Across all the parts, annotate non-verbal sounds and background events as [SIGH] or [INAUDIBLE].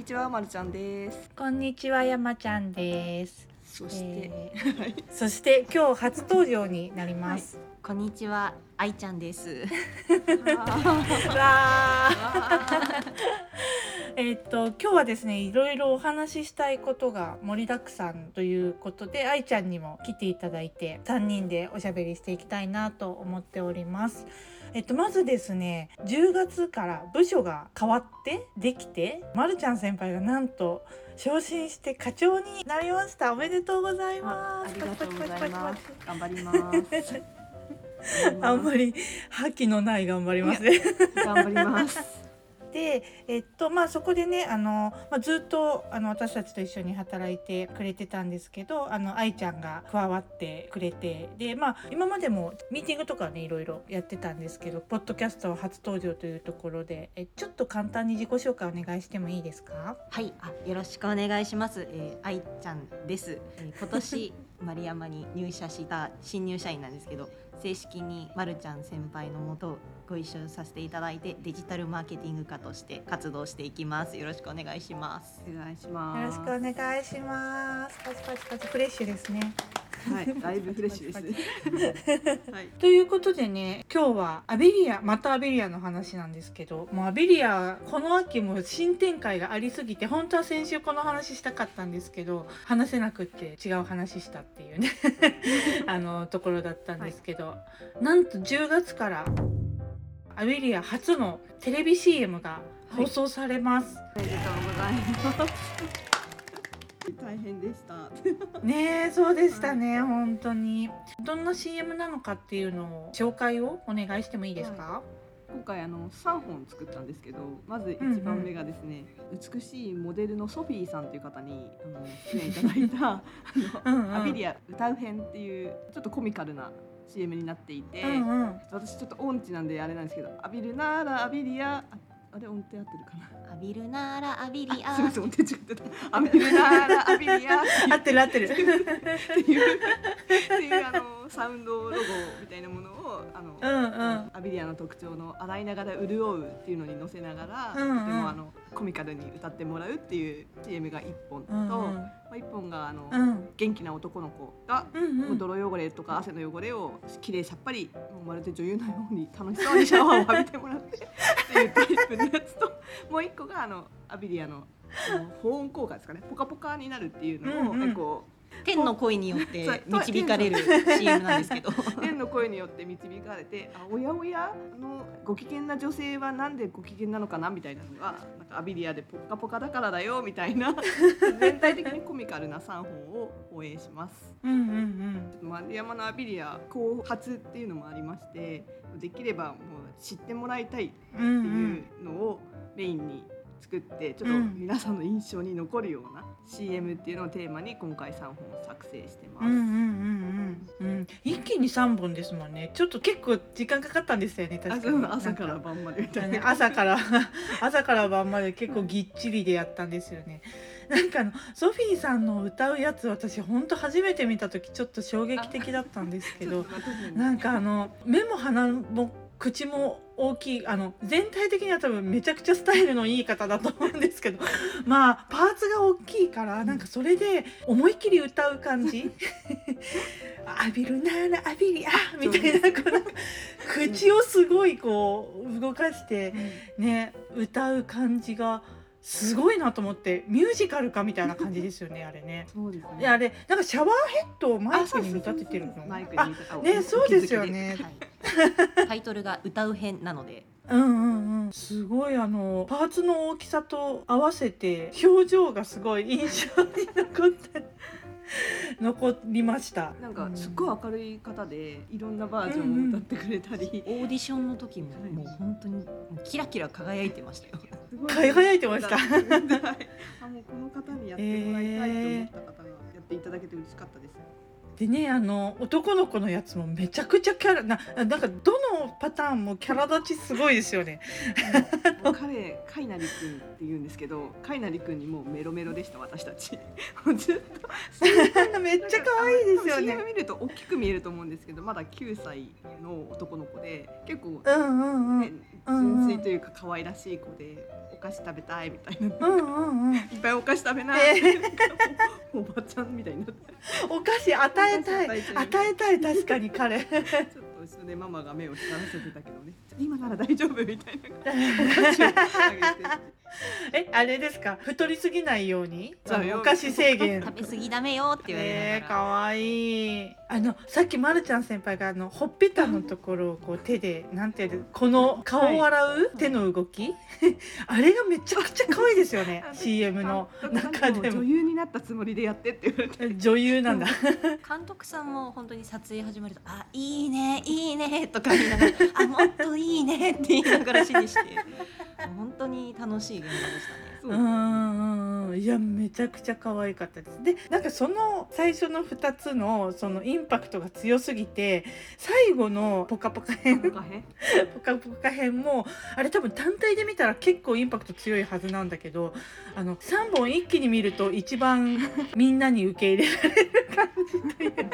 にちは、まるちゃんです。こんにちは、山ちゃんです。そして、えーそして今日初登場になります。こんにちは、愛ちゃんです。[LAUGHS] わーえっと今日はですねいろいろお話ししたいことが盛りだくさんということで愛ちゃんにも来ていただいて3人でおしゃべりしていきたいなと思っております。えっと、まずですね10月から部署が変わってできてまるちゃん先輩がなんと昇進して課長になりましたおめでとうございますありがとうございます。頑張ります。あんまり覇気のない頑張りますね。頑張ります。で、えっとまあ、そこでねあの、まあ、ずっとあの私たちと一緒に働いてくれてたんですけどあの愛ちゃんが加わってくれてで、まあ、今までもミーティングとかねいろいろやってたんですけどポッドキャスト初登場というところでえちょっと簡単に自己紹介お願いしてもいいですか？はい、あ、よろしくお願いします。えー、愛ちゃんです。えー、今年 [LAUGHS] 丸山に入社した新入社員なんですけど、正式にまるちゃん先輩のもとご一緒させていただいてデジタルマーケティング課として活動していきます。よろしくお願いします。お願いしよます。ろしくお願いしますパチパチパチフレッシュですねはい、だいぶフレッシュです。はい。ということでね今日はアビリアまたアビリアの話なんですけどもうアビリアこの秋も新展開がありすぎて本当は先週この話したかったんですけど話せなくって違う話したっていうね [LAUGHS] あのところだったんですけど、なんと10月からアビリア初のテレビ CM が放送されます。おめでとうございます。大変でした。ねえそうでしたね、本当にどんな CM なのかっていうのを紹介をお願いしてもいいですか、今回あの三本作ったんですけど、まず一番目がですね、美しいモデルのソフィーさんという方にあの出演いただいたあの、[LAUGHS] うんうんアビリア歌う編っていうちょっとコミカルな CM になっていて、うんうん私ちょっと音痴なんであれなんですけど、浴びるなら浴びりや、ああれ音程合ってるかな？浴びるなら浴びりあすみまあせん音程違ってた。浴びるなら浴びりや合ってる合ってる。っていうっていうあのサウンドロゴみたいなものをあの、うんうんアビリアの特徴の洗いながら潤うっていうのに載せながら、うんうんとてもあのコミカルに歌ってもらうっていう CM が一本と、うんうんまあ一本があの、うん。元気な男の子がうんうん。泥汚れとか汗の汚れをきれいさっぱりもうまるで女優のように楽しそうにシャワーを浴びてもらってっていうタイプのやつと [LAUGHS] もう一個があのアビリアのあの保温効果ですかね。ポカポカになるっていうのをうんうん。結構天の声によって導かれる CM なんですけど。天の声によって導かれてあおやおやあのご機嫌な女性はなんでご機嫌なのかなみたいなのがなんかアビリアでポッカポカだからだよみたいな [LAUGHS] 全体的にコミカルな3本を放映します。うんうん丸山のアビリア後発っていうのもありましてできればもう知ってもらいたいってうんうんいうのをメインに作ってちょっと皆さんの印象に残るような CM っていうのをテーマに今回3本作成してます。うんうんうんうんうん一気に三本ですもんね。ちょっと結構時間かかったんですよね。確あかに。朝から晩までみたいねな。朝から [LAUGHS] 朝から晩まで結構ぎっちりでやったんですよね。なんかあのソフィーさんの歌うやつ私本当初めて見た時ちょっと衝撃的だったんですけど。なんかあの目も鼻も口も大きいあの全体的には多分めちゃくちゃスタイルのいい方だと思うんですけど [LAUGHS] まあパーツが大きいからなんかそれで思いっきり歌う感じ「[LAUGHS] 浴びるなら浴びりあ」みたいなこうなんか口をすごいこう動かしてね歌う感じがすごいなと思ってミュージカルかみたいな感じですよねあれね。そうですね。いやあれなんかシャワーヘッドをマイクに見立ててるの。マイクにあ見立てねそうですよね。はい、[LAUGHS] タイトルが歌う編なので。うんうんうん。すごいあのパーツの大きさと合わせて表情がすごい印象に残って [LAUGHS] 残りました。なんかすっごい明るい方でいろんなバージョンを歌ってくれたり、オーディションの時ももう本当にキラキラ輝いてましたよ。すごい輝いてました [LAUGHS] はいあもうこの方にやってもらいたいと思った方がやっていただけて嬉しかったです。でねあの男の子のやつもめちゃくちゃキャラななんかどのパターンもキャラ立ちすごいですよね。彼カイナリ君って言うんですけどカイナリ君にもうメロメロでした私たち。ずっと。[LAUGHS] めっちゃ可愛いですよね。見ると大きく見えると思うんですけどまだ9歳の男の子で結構、うんうんうん。ねうんうん。純粋というか可愛らしい子でお菓子食べたいみたいな、うんうんうん。いっぱいお菓子食べな。い、え。お [LAUGHS] おばちゃんみたいになって。お菓子与ええたい与えたい確かに彼。[LAUGHS] ちょっと後ろでママが目を光らせてたけどね。今なら大丈夫みたいな [LAUGHS] えあれですか？太りすぎないように？そうよ。お菓子制限。食べ過ぎダメよって言われえー、ながら、かわいい。あのさっきまるちゃん先輩があのほっぺたのところをこう手でなんていうの？この顔を洗う手の動き？あれがめちゃくちゃ可愛いですよね [LAUGHS] CM の中でも。女優になったつもりでやってって言われて。女優なんだ。監督さんも本当に撮影始まると「あいいねいいね」とか言いながら「あもっといいね」って言いながら指示して本当に楽しい現場でしたね。そう。う、んいやめちゃくちゃ可愛かったです。でなんかその最初の2つのそのインパクトが強すぎて最後の「ぽかぽか編」なんかへんぽかぽか編もあれ多分単体で見たら結構インパクト強いはずなんだけどあの3本一気に見ると一番 [LAUGHS] みんなに受け入れられる感じというか。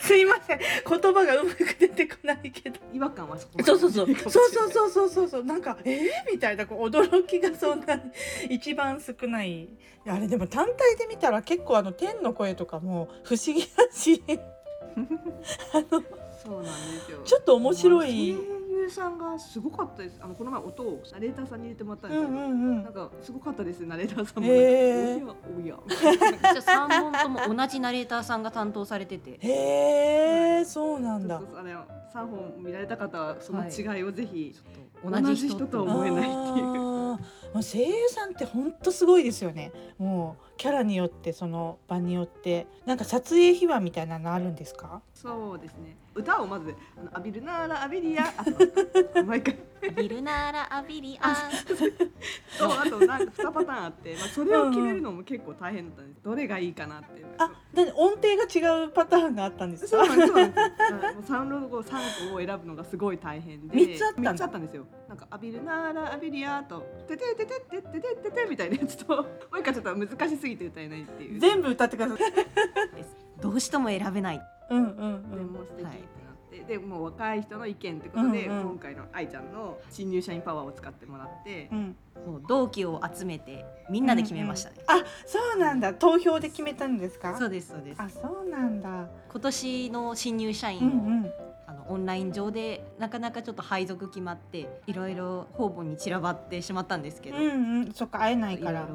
すいません。言葉がうまく出てこないけど。違和感はそこそうそうそう。そうそううそうそうそうそう。なんかえー、みたいなこう驚きがそんなに [LAUGHS] 一番少ない。あれでも単体で見たら結構あの天の声とかも不思議だし。あのそうなんですよ。[LAUGHS] ちょっと面白い。声優さんがすごかったです。あのこの前音をナレーターさんに入れてもらったんですけど、うんうんうん。なんかすごかったですナレーターさんも、へー。おやおやじゃあ3本とも同じナレーターさんが担当されてて。へえそうなんだ。あの三本見られた方はその違いをぜひ、同同じ人と。じ人と思えないっていう。もう声優さんって本当すごいですよね。もうキャラによってその場によって。なんか撮影秘話みたいなのあるんですか？そうですね歌をまずあのアビルナーラアビリアあと毎回。ビルナーラアビリアとあとなんか2パターンあって、まあ、それを決めるのも結構大変だったんです。どれがいいかなってあだって音程が違うパターンがあったんですか？そうなんです。サウンドロゴ三個を選ぶのがすごい大変で。三つあったんだ。三つあったんですよ。なんかアビルナーラアビリアと。テテテテテテテテテみたいなやつと [LAUGHS] もう一回ちょっと難しすぎて歌えないっていう。全部歌ってください。[LAUGHS] どうしても選べないうんうんうん。でもう素敵ってなって、でもう若い人の意見ってことで、うんうん。今回の愛ちゃんの新入社員パワーを使ってもらって、うん。もう同期を集めてみんなで決めましたね、あそうなんだ。投票で決めたんですか？そうですそうです。あそうなんだ。今年の新入社うん員も、うん。あのオンライン上でなかなかちょっと配属決まっていろいろ方々に散らばってしまったんですけど、うんうん。そっか会えないから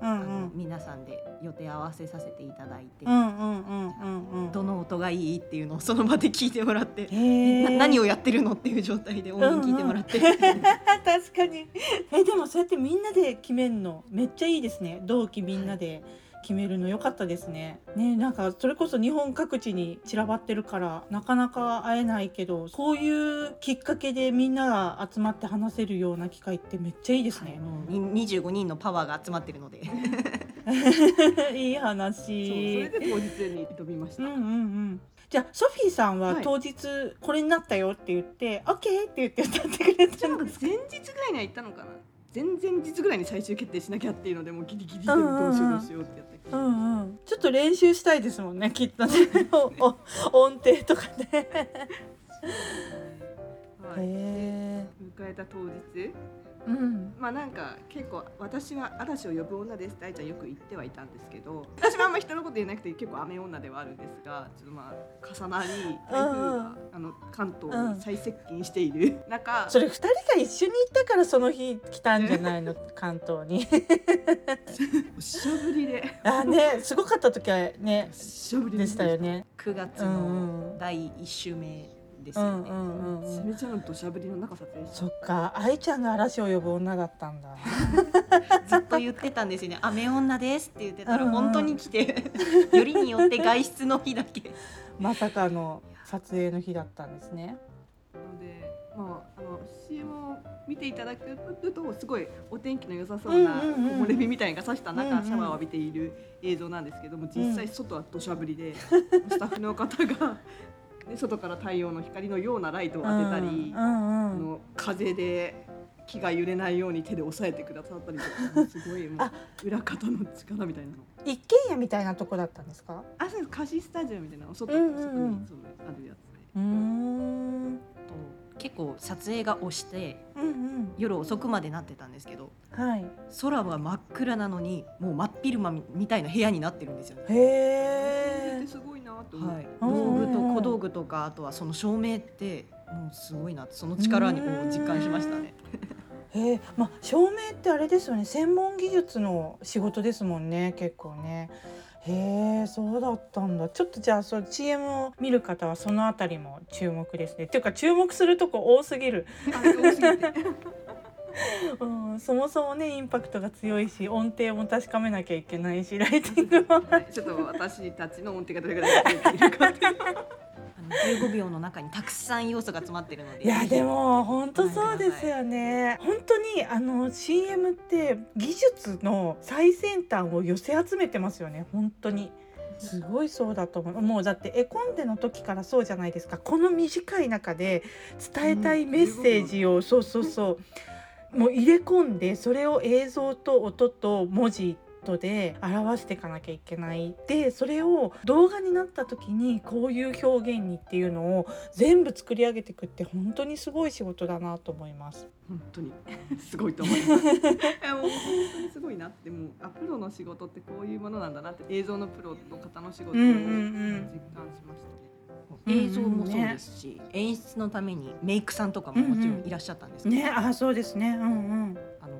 うんうあのん皆さんで予定合わせさせていただいて、うんうんうんうんうんどの音がいいっていうのをその場で聞いてもらって、何をやってるのっていう状態で音源聞いてもらって、[LAUGHS] 確かに。えでもそうやってみんなで決めるのめっちゃいいですね。同期みんなで決めるの良かったですね。ねなんかそれこそ日本各地に散らばってるからなかなか会えないけどこういうきっかけでみんなが集まって話せるような機会ってめっちゃいいですね、もうに25人のパワーが集まってるので。[LAUGHS] いい話。それで当日に挑みました、うんうんうん。じゃあソフィーさんははい。当日これになったよって言って、オッケーって言って歌ってくれたのじゃあなんか前日ぐらいには行ったのかな前々日ぐらいに最終決定しなきゃっていうのでもうギリギリでもどうしようどうしようってやって、うんうん、ちょっと練習したいですもんねきっとね。音程とかね。[LAUGHS] はい、へ迎えた当日。えうん。まあなんか結構私は嵐を呼ぶ女です。って愛ちゃんよく言ってはいたんですけど私はあんま人のこと言えなくて結構雨女ではあるんですがちょっとまあ重なり台風があの関東に最接近している中、それ二人が一緒に行ったからその日来たんじゃないの？[LAUGHS] 関東に。[LAUGHS] おしゃぶりで。あねすごかった時はねおしゃぶりでしたよね。9月うんうのん。第1週目ですよね。うんうんうんめちゃうん。めちゃの土砂降りの中撮影しそっか愛ちゃんが嵐を呼ぶ女だったんだ。[LAUGHS] ずっと言ってたんですよね「雨女です」って言ってたら本当に来て。[LAUGHS] よりによって外出の日だけ。まさかの撮影の日だったんですね。たので、まあ、あの CM を見ていただくとすごいお天気の良さそうな木漏れ日みたいなのがさした中、シャワーを浴びている映像なんですけども実際外は土砂降りで、スタッフの方が、ね、外から太陽の光のようなライトを当てたり、うんうんあの風で木が揺れないように手で押さえてくださったりとかすごいもあう裏方の力みたいなの。一軒家みたいなとこだったんですか？あ、そうです。貸しスタジオみたいなの。外,、うんうんうん。外にそうあるやつで。うーん。と結構撮影が押してうん夜遅くまでなってたんですけどうんはい。空は真っ暗なのにもう真っ昼間みたいな部屋になってるんですよね。へ小道具とかあとはその照明ってもうすごいなってその力にもう実感しましたね。へえまあ照明ってあれですよね。専門技術の仕事ですもんね結構ね。へえそうだったんだ。ちょっとじゃあそう CM を見る方はそのあたりも注目ですね。っていうか注目するとこ多すぎる、あ多すぎて。[LAUGHS] うん、そもそもねインパクトが強いし音程も確かめなきゃいけないしライティングも。はいちょっと私たちの音程がどれぐらいできているか。って15秒の中にたくさん要素が詰まってるのでいやでも本当そうですよね。本当にあの CM って技術の最先端を寄せ集めてますよね。本当に。すごいそうだと思う。もうだって絵コンテの時からそうじゃないですか。この短い中で伝えたいメッセージを、そうそうそう。もう入れ込んでそれを映像と音と文字とで表していかなきゃいけない。でそれを動画になった時にこういう表現にっていうのを全部作り上げていくって本当にすごい仕事だなと思います。本当に。[LAUGHS] すごいと思います。[LAUGHS] もう本当にすごいなって。もうあプロの仕事ってこういうものなんだなって。映像のプロの方の仕事をうんうんうん。実感しましたね。映像もそうですし、演出のためにメイクさんとかももちろんいらっしゃったんですけど、ねあそうですね。うんうん。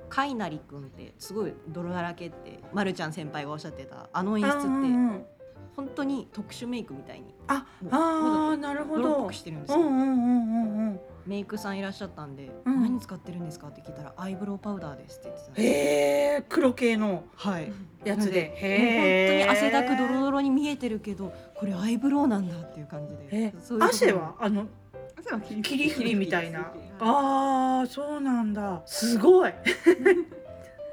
カイナリ君ってすごい泥だらけってまるちゃん先輩がおっしゃってたあの演出って。んうん本当に特殊メイクみたいに。ああーなるほど。泥っぽく。してるんですよ。メイクさんいらっしゃったんで、うん何使ってるんですか？って聞いたらアイブロウパウダーですって言ってたへえ黒系のはい。やつで。もうへえ。本当に汗だくドロドロに見えてるけどこれアイブロウなんだっていう感じえで汗は？あの汗は霧霧降りみたいな。ああそうなんだ。すごい。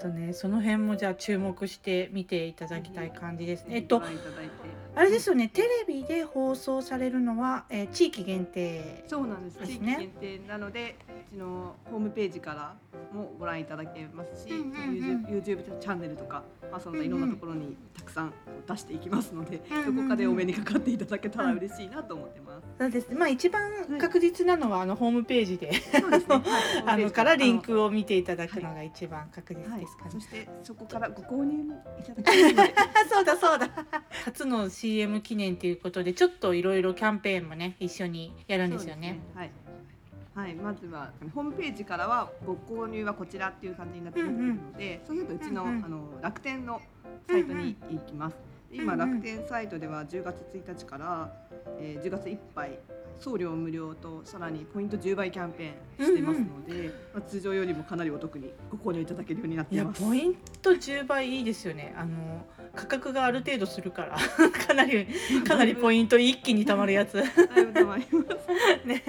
とねその辺もじゃあ注目して見ていただきたい感じですね。えっとあれですよねテレビで放送されるのは、えー地域限定。そうなんです。地域ですね限定なので、うちのホームページからもご覧いただけますし、うんうんうん YouTube, チャンネルとか、まあそんないろんなところにたくさん出していきますので、うんうんうんどこかでお目にかかっていただけたら嬉しいなと思ってます。そうですね。まあ一番確実なのはあのホームページで。はい [LAUGHS] あのからリン。クを見ていただくのが一番確実はいですかね。そしてそこからご購入もいただけますので、あ [LAUGHS] そうだそうだ初の CM 記念ということでちょっといろいろキャンペーンもね一緒にやるんですよね。ねはい。はい、まずはホームページからはご購入はこちらっていう感じになっているので、そうするとうちの,、うんうんあの楽天のサイトに行きます。うんうん楽天サイトでは10月1日から、えー、10月いっぱい送料無料とさらにポイント10倍キャンペーンしてますので、まあ、通常よりもかなりお得にご購入いただけるようになっています。ポイント10倍いいですよね。あの価格がある程度するから [LAUGHS] かなりかなりポイント一気に貯まるやつ。[LAUGHS] ね、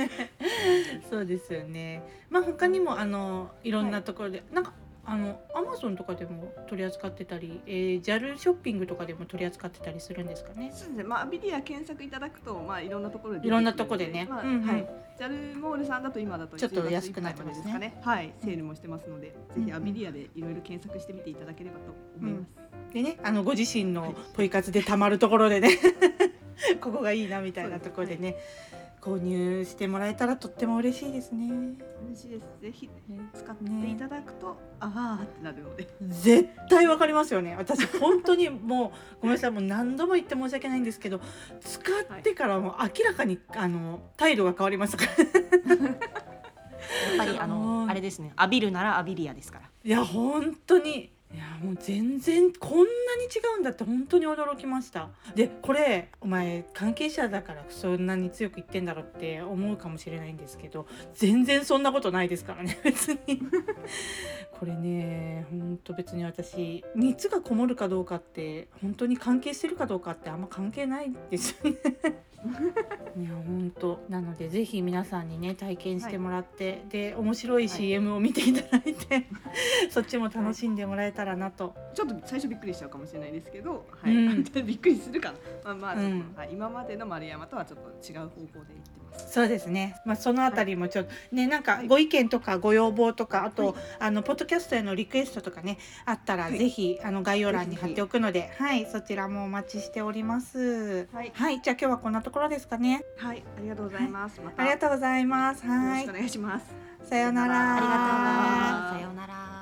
そうですよね。まあ他にもあのいろんなところで、なんかあのアマゾンとかでも取り扱ってたり、えー、JAL ショッピングとかでも取り扱ってたりするんですかね？そうですね。まあアビリア検索いただくとまあいろんなところでいろんなとこでね。まあうんうん。はい。ジャルモールさんだと今だとちょっと10月安くなってますね。ね。はい、セールもしてますので、うんぜひアビリアでいろいろ検索してみていただければと思います。でね、あのご自身のポイ活でたまるところでね、[LAUGHS] ここがいいなみたいなところでね、購入してもらえたらとっても嬉しいですね。嬉しいです。ぜひね使っていただくと、ああってなるので。絶対わかりますよね。私本当にもうごめんなさいもう何度も言って申し訳ないんですけど、使ってからもう明らかにあの態度が変わりましたから。やっぱりあうんのあれですね浴びるなら浴びりやですからいや本当にいやもう全然こんなに違うんだって本当に驚きました。でこれお前関係者だからそんなに強く言ってんだろうって思うかもしれないんですけど全然そんなことないですからね [LAUGHS] 別に。これね本当別に私熱がこもるかどうかって本当に関係してるかどうかってあんま関係ないですよね。[LAUGHS] いや本当。なのでぜひ皆さんにね体験してもらって、で面白い CM を見ていただいて、[LAUGHS] そっちも楽しんでもらえたらなと、ちょっと最初びっくりしちゃうかもしれないですけど、はい、うん。びっくりするか。な。まあまあ、うん。はい、今までの丸山とはちょっと違う方向で行ってます。そうですね。まあそのあたりもちょっとねなんかはい。ご意見とかご要望とかあと、はい。あのポッドキャストへのリクエストとかねあったら、はい。ぜひあの概要欄に貼っておくので、はい。そちらもお待ちしております。はい。はい。じゃあ今日はこんなところですかね。はい、ありがとうございます。はい、ありがとうございます。はい、よろしくお願いします。さようなら。ありがとうございます。さようなら。